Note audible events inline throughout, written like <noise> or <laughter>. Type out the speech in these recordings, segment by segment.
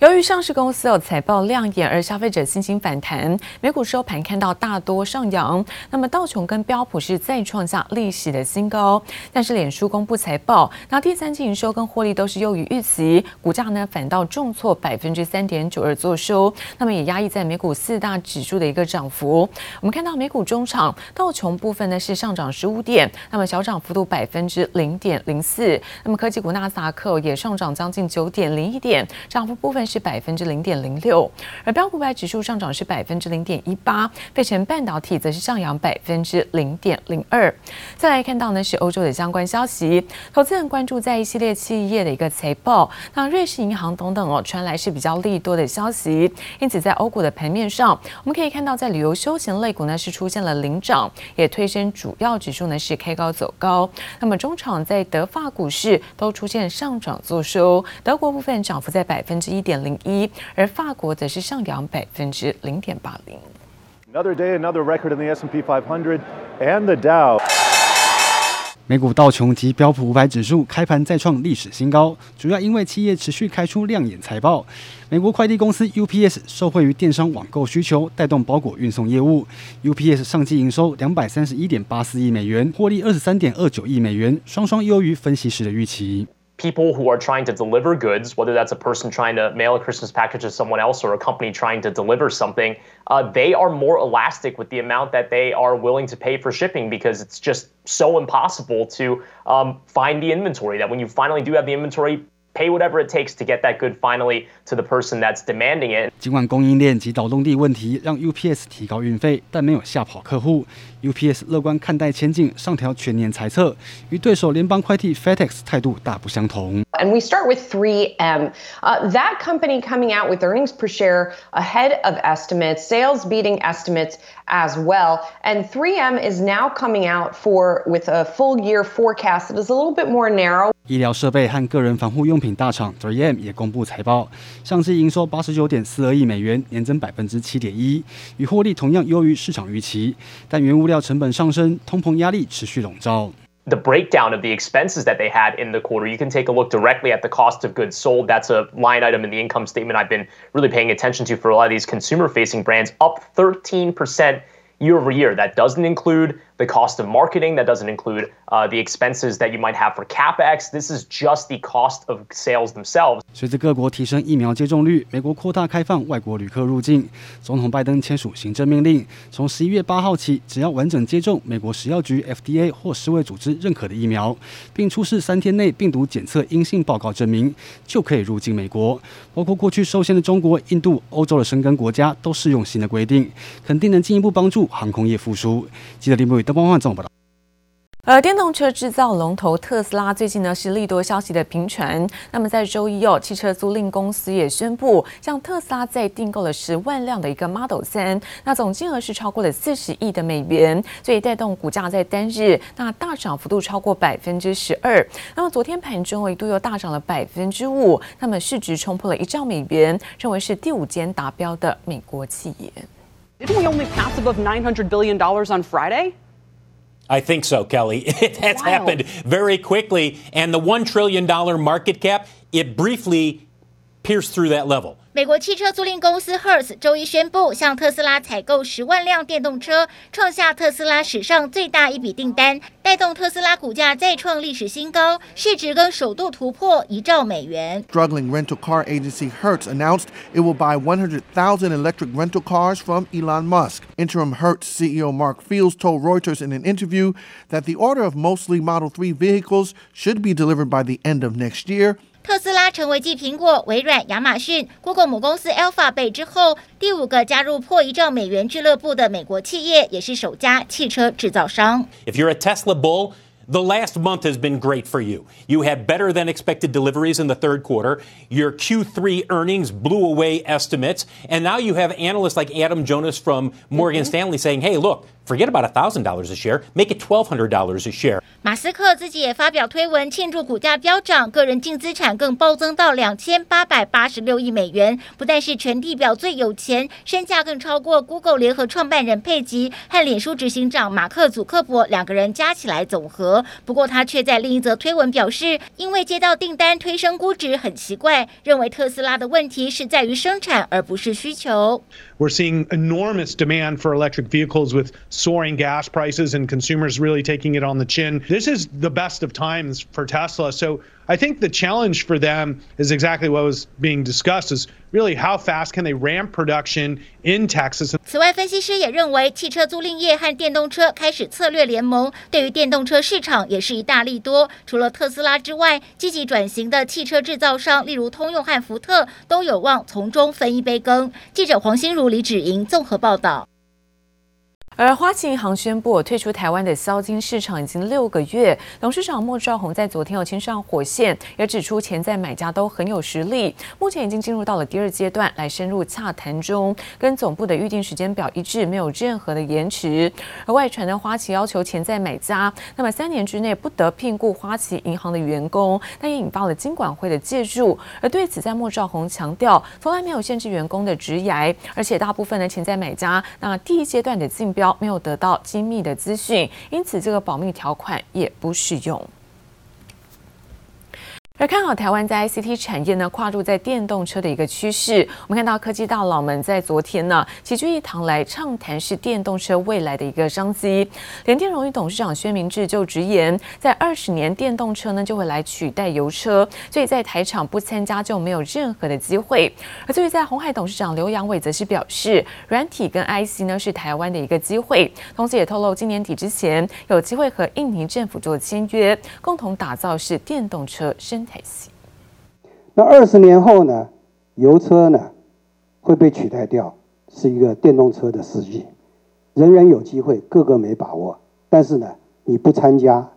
由于上市公司有财报亮眼，而消费者信心反弹，美股收盘看到大多上扬。那么道琼跟标普是再创下历史的新高。但是脸书公布财报，那第三季营收跟获利都是优于预期，股价呢反倒重挫百分之三点九二作收。那么也压抑在美股四大指数的一个涨幅。我们看到美股中场道琼部分呢是上涨十五点，那么小涨幅度百分之零点零四。那么科技股纳斯达克也上涨将近九点零一点，涨幅部分。是百分之零点零六，而标普五百指数上涨是百分之零点一八，费城半导体则是上扬百分之零点零二。再来看到呢是欧洲的相关消息，投资人关注在一系列企业的一个财报，那瑞士银行等等哦传来是比较利多的消息，因此在欧股的盘面上，我们可以看到在旅游休闲类股呢是出现了领涨，也推升主要指数呢是开高走高。那么中场在德法股市都出现上涨作收，德国部分涨幅在百分之一点零一，而法国则是上扬百分之零点八零。Another day, another record in the S&P 500 and the Dow. 美股道琼及标普五百指数开盘再创历史新高，主要因为企业持续开出亮眼财报。美国快递公司 UPS 受惠于电商网购需求，带动包裹运送业务。UPS 上季营收两百三十一点八四亿美元，获利二十三点二九亿美元，双双优于分析师的预期。People who are trying to deliver goods, whether that's a person trying to mail a Christmas package to someone else or a company trying to deliver something, uh, they are more elastic with the amount that they are willing to pay for shipping because it's just so impossible to um, find the inventory that when you finally do have the inventory, pay whatever it takes to get that good finally to the person that's demanding it. 尽管供应链及劳动力问题让 UPS 提高运费，但没有吓跑客户。UPS 乐观看待前景，上调全年财测，与对手联邦快递 FedEx 态度大不相同。And we start with 3M. Uh, that company coming out with earnings per share ahead of estimates, sales beating estimates as well. And 3M is now coming out for with a full year forecast that is a little bit more narrow. 医疗设备和个人防护用品大厂 3M 也公布财报，上季营收八十九点四二亿美元，年增百分之七点一，与获利同样优于市场预期，但原物料成本上升，通膨压力持续笼罩。The breakdown of the expenses that they had in the quarter, you can take a look directly at the cost of goods sold. That's a line item in the income statement I've been really paying attention to for a lot of these consumer facing brands, up 13% year over year. That doesn't include the cost of marketing. That doesn't include the expenses that you might have for capex. This is just the cost of sales themselves. 随着各国提升疫苗接种率，美国扩大开放外国旅客入境。总统拜登签署行政命令，从十一月八号起，只要完整接种美国食药局 FDA 或世卫组织认可的疫苗，并出示三天内病毒检测阴性报告证明，就可以入境美国。包括过去受限的中国、印度、欧洲的申根国家都适用新的规定，肯定能进一步帮助航空业复苏。记者林博宇。灯光换这种呃，电动车制造龙头特斯拉最近呢是利多消息的频传。那么在周一哦，汽车租赁公司也宣布，向特斯拉再订购了十万辆的一个 Model 3，那总金额是超过了四十亿的美元，所以带动股价在单日那大涨幅度超过百分之十二。那么昨天盘中一度又大涨了百分之五，那么市值冲破了一兆美元，认为是第五间达标的美国企业。Didn't we only pass above nine hundred billion dollars on Friday? I think so, Kelly. <laughs> It has happened very quickly. And the $1 trillion market cap, it briefly pierced through that level. 美国汽车租赁公司 Hertz 周一宣布向特斯拉采购十万辆电动车，创下特斯拉史上最大一笔订单，带动特斯拉股价再创历史新高，市值更首度突破一兆美元。Struggling rental car agency Hertz announced it will buy 100,000 electric rental cars from Elon Musk. Interim Hertz CEO Mark Fields told Reuters in an interview that the order of mostly Model 3 vehicles should be delivered by the end of next year. 特斯拉成为继苹果、微软、亚马逊、Google 母公司 Alphabet 之后，第五个加入破一兆美元俱乐部的美国企业，也是首家汽车制造商。If you're a Tesla bull, the last month has been great for you. You had better than expected deliveries in the third quarter. Your Q3 earnings blew away estimates, and now you have analysts like Adam Jonas from Morgan Stanley saying, "Hey, look." Forget about a thousand dollars a share, make it twelve hundred dollars a share. 马斯克自己也发表推文庆祝股价飙涨，个人净资产更暴增到两千八百八十六亿美元，不但是全地表最有钱，身价更超过 Google 联合创办人佩吉和脸书执行长马克祖克伯两个人加起来总和。不过他却在另一则推文表示，因为接到订单推升估值很奇怪，认为特斯拉的问题是在于生产而不是需求。We're seeing enormous demand for electric vehicles with soaring gas prices and consumers really taking it on the chin. This is the best of times for Tesla. So I think the challenge for them is exactly what was being discussed is really how fast can they ramp production 此外，分析师也认为，汽车租赁业和电动车开始策略联盟，对于电动车市场也是一大利多。除了特斯拉之外，积极转型的汽车制造商，例如通用和福特，都有望从中分一杯羹。记者黄心如、李芷莹综合报道。而花旗银行宣布退出台湾的销金市场已经六个月，董事长莫兆鸿在昨天有亲上火线，也指出潜在买家都很有实力，目前已经进入到了第二阶段来深入洽谈中，跟总部的预定时间表一致，没有任何的延迟。而外传的花旗要求潜在买家，那么三年之内不得聘雇花旗银行的员工，那也引发了金管会的介入。而对此，在莫兆鸿强调，从来没有限制员工的职涯，而且大部分的潜在买家，那第一阶段的竞标。没有得到机密的资讯，因此这个保密条款也不适用。而看好台湾在 ICT 产业呢，跨入在电动车的一个趋势。我们看到科技大佬们在昨天呢，齐聚一堂来畅谈是电动车未来的一个商机。联电荣誉董事长薛明志就直言，在二十年电动车呢就会来取代油车，所以在台厂不参加就没有任何的机会。而至于在红海董事长刘扬伟则是表示，软体跟 IC 呢是台湾的一个机会，同时也透露今年底之前有机会和印尼政府做签约，共同打造是电动车生。那二十年后呢？油车呢会被取代掉，是一个电动车的世界，人人有机会，个个没把握。但是呢，你不参加，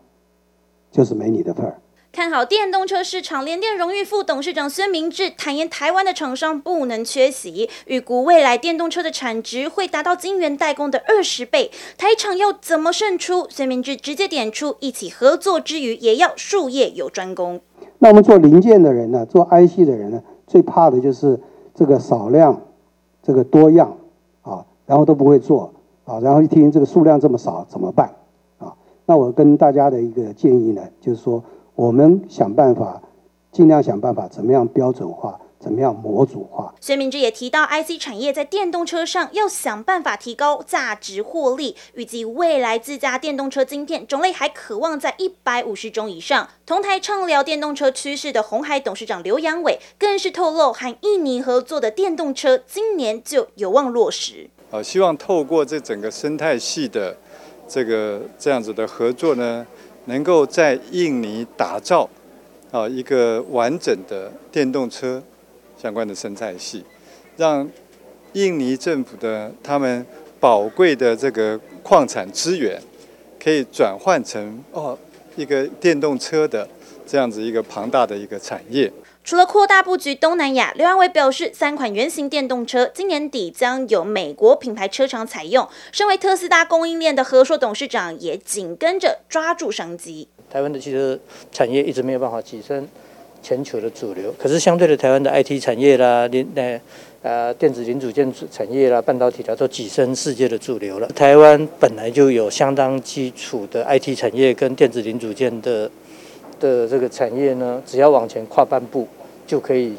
就是没你的份儿。看好电动车市场，联电荣誉副董事长孙明志坦言，台湾的厂商不能缺席，预估未来电动车的产值会达到晶圆代工的二十倍。台厂要怎么胜出？孙明志直接点出，一起合作之余，也要术业有专攻。那我们做零件的人呢，做 IC 的人呢，最怕的就是这个少量，这个多样啊，然后都不会做啊，然后一听这个数量这么少怎么办啊？那我跟大家的一个建议呢，就是说。我们想办法，尽量想办法，怎么样标准化，怎么样模组化。薛明志也提到，IC 产业在电动车上要想办法提高价值获利。预计未来自家电动车晶片种类还渴望在一百五十种以上。同台畅聊电动车趋势的红海董事长刘阳伟更是透露，和印尼合作的电动车今年就有望落实。呃，希望透过这整个生态系的这个这样子的合作呢。能够在印尼打造啊一个完整的电动车相关的生态系，让印尼政府的他们宝贵的这个矿产资源可以转换成哦一个电动车的这样子一个庞大的一个产业。除了扩大布局东南亚，刘安伟表示，三款原型电动车今年底将由美国品牌车厂采用。身为特斯拉供应链的和硕董事长也紧跟着抓住商机。台湾的汽车产业一直没有办法起身全球的主流，可是相对的，台湾的 IT 产业啦、零呃呃电子零组件产业啦、半导体啦，都跻身世界的主流了。台湾本来就有相当基础的 IT 产业跟电子零组件的。的这个产业呢，只要往前跨半步，就可以，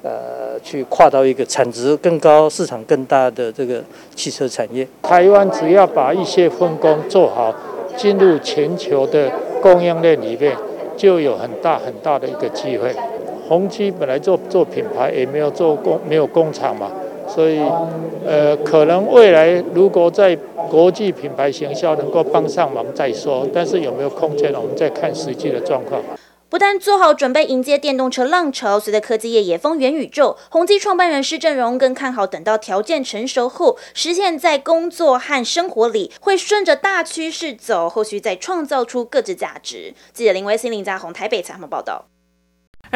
呃，去跨到一个产值更高、市场更大的这个汽车产业。台湾只要把一些分工做好，进入全球的供应链里面，就有很大很大的一个机会。宏基本来做做品牌，也没有做工，没有工厂嘛。所以，呃，可能未来如果在国际品牌行销能够帮上忙再说，但是有没有空间，我们再看实际的状况。不但做好准备迎接电动车浪潮，随着科技业也风元宇宙，宏基创办人施正荣更看好，等到条件成熟后，实现在工作和生活里会顺着大趋势走，后续再创造出各自价值。记者林威新林家宏台北采访报道。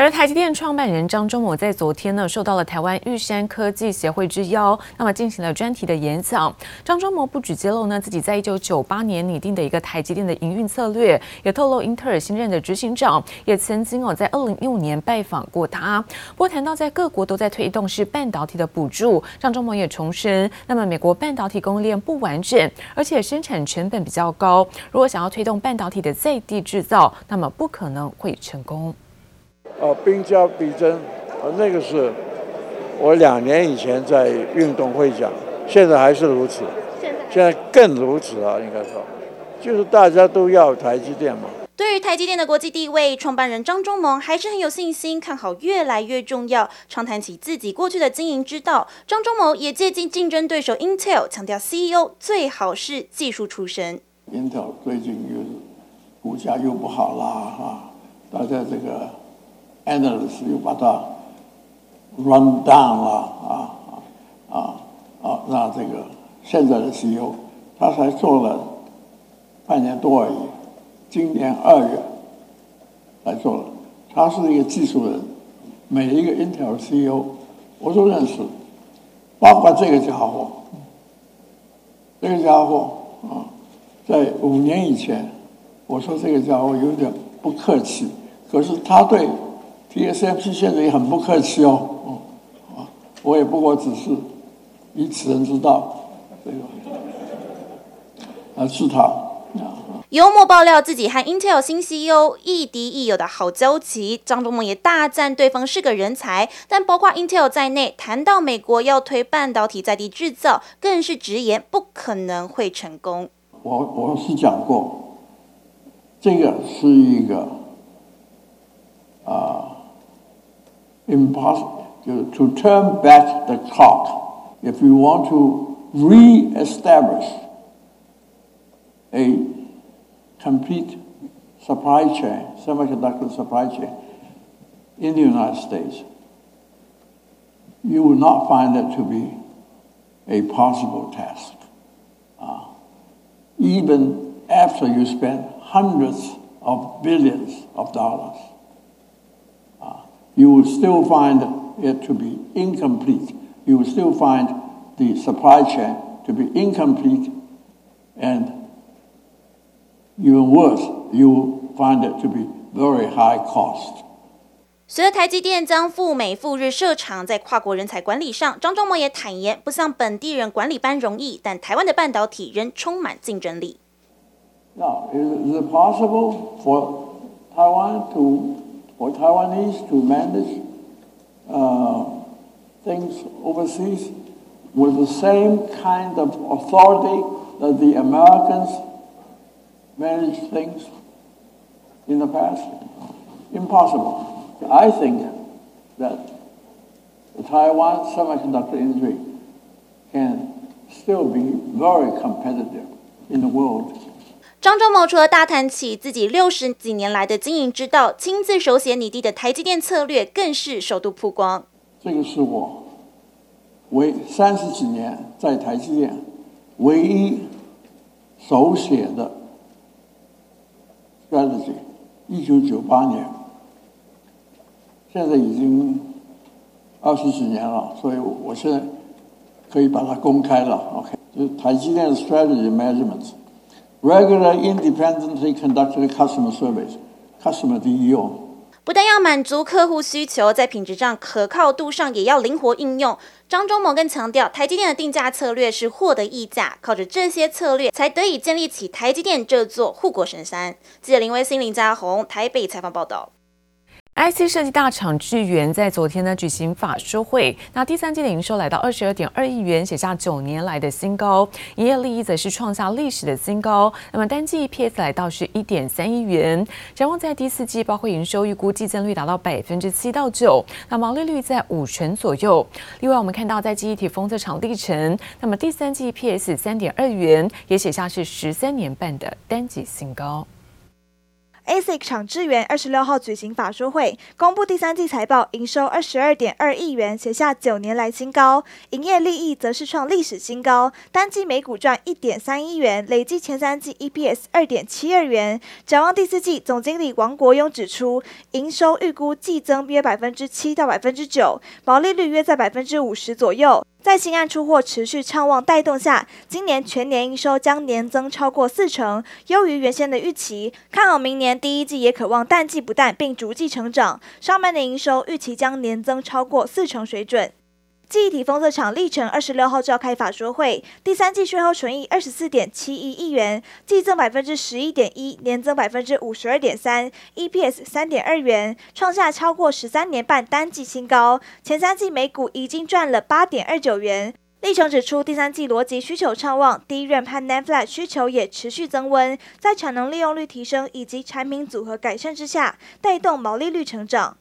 而台积电创办人张忠谋在昨天呢，受到了台湾玉山科技协会之邀，那么进行了专题的演讲。张忠谋不止揭露呢自己在一九九八年拟定的一个台积电的营运策略，也透露英特尔新任的执行长也曾经哦在二零一五年拜访过他。不过谈到在各国都在推动是半导体的补助，张忠谋也重申，那么美国半导体供应链不完整，而且生产成本比较高，如果想要推动半导体的在地制造，那么不可能会成功。哦，兵家必争，呃，那个是我两年以前在运动会讲，现在还是如此，现在更如此啊，应该说，就是大家都要台积电嘛。对于台积电的国际地位，创办人张忠谋还是很有信心，看好越来越重要。常谈起自己过去的经营之道，张忠谋也借鉴竞争对手 Intel，强调 CEO 最好是技术出身。Intel 最近又股价又不好啦，哈，大家这个。Endless 又把它 run down 了啊啊啊！那这个现在的 CEO 他才做了半年多而已，今年二月才做了。他是一个技术人，每一个 Intel CEO 我都认识，包括这个家伙，这个家伙啊，在五年以前，我说这个家伙有点不客气，可是他对。TSMC 现在也很不客气哦，我也不过只是以此人之道，这个啊是他。幽默爆料自己和 Intel 新 CEO 亦敌亦友的好交集，张忠谋也大赞对方是个人才，但包括 Intel 在内，谈到美国要推半导体在地制造，更是直言不可能会成功。我我是讲过，这个是一个啊。Impossible to turn back the clock if you want to re-establish a complete supply chain, semiconductor supply chain in the United States. You will not find that to be a possible task. Uh, even after you spend hundreds of billions of dollars You will still find it to be incomplete. You will still find the supply chain to be incomplete, and even worse, you will find it to be very high cost. 随着台积电将赴美赴日设厂，在跨国人才管理上，张忠谋也坦言，不像本地人管理般容易，但台湾的半导体仍充满竞争力。Now, is it possible for Taiwan to for Taiwanese to manage uh, things overseas with the same kind of authority that the Americans managed things in the past? Impossible. I think that the Taiwan semiconductor industry can still be very competitive in the world. 张忠谋除了大谈起自己六十几年来的经营之道，亲自手写拟定的台积电策略更是首度曝光。这个是我为三十几年在台积电唯一手写的 strategy，一九九八年，现在已经二十几年了，所以我现在可以把它公开了。OK，就是台积电的 strategy management。Regular, independently conducted customer service, customer 第一哦。不但要满足客户需求，在品质上、可靠度上也要灵活应用。张忠谋更强调，台积电的定价策略是获得溢价，靠着这些策略才得以建立起台积电这座护国神山。记者林威心、林家宏台北采访报道。IC 设计大厂智源在昨天呢举行法说会，那第三季的营收来到二十二点二亿元，写下九年来的新高，营业利益则是创下历史的新高。那么单季 EPS 来到是一点三亿元，展望在第四季，包括营收预估季增率达到百分之七到九，那毛利率在五成左右。另外我们看到在记忆体封测厂力成，那么第三季 EPS 三点二元，也写下是十三年半的单季新高。ASIC 厂智源二十六号举行法说会，公布第三季财报，营收二十二点二亿元，写下九年来新高；营业利益则是创历史新高，单季每股赚一点三一元，累计前三季 EPS 二点七二元。展望第四季，总经理王国庸指出，营收预估季增约百分之七到百分之九，毛利率约在百分之五十左右。在新案出货持续畅旺带动下，今年全年营收将年增超过四成，优于原先的预期。看好明年第一季也渴望淡季不淡，并逐季成长。上半年营收预期将年增超过四成水准。记忆体封测厂力成二十六号召开法说会，第三季税后纯益二十四点七一亿元，季增百分之十一点一，年增百分之五十二点三，EPS 三点二元，创下超过十三年半单季新高。前三季每股已经赚了八点二九元。力成指出，第三季逻辑需求畅旺，DRAM 和 NAND Flash 需求也持续增温，在产能利用率提升以及产品组合改善之下，带动毛利率成长。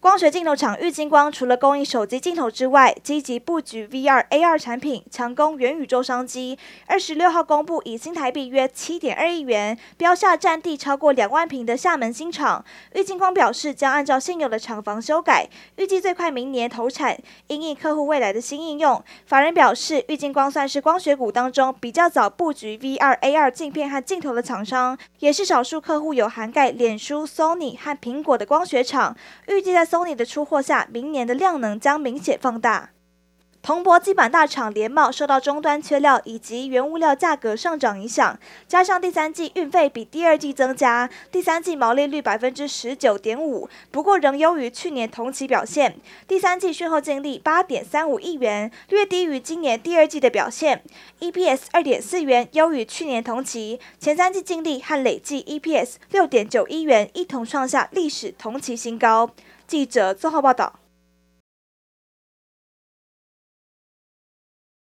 光学镜头厂玉晶光除了供应手机镜头之外，积极布局 VR、AR 产品，强攻元宇宙商机。二十六号公布以新台币约七点二亿元标下占地超过两万坪的厦门新厂。玉晶光表示，将按照现有的厂房修改，预计最快明年投产，因应客户未来的新应用。法人表示，玉晶光算是光学股当中比较早布局 VR、AR 镜片和镜头的厂商，也是少数客户有涵盖脸书、Sony 和苹果的光学厂。预计在 Sony 的出货下，明年的量能将明显放大。铜箔基板大厂联茂受到终端缺料以及原物料价格上涨影响，加上第三季运费比第二季增加，第三季毛利率百分之十九点五，不过仍优于去年同期表现。第三季税后净利八点三五亿元，略低于今年第二季的表现。EPS 二点四元，优于去年同期。前三季净利和累计 EPS 六点九一元，一同创下历史同期新高。记者综合报道。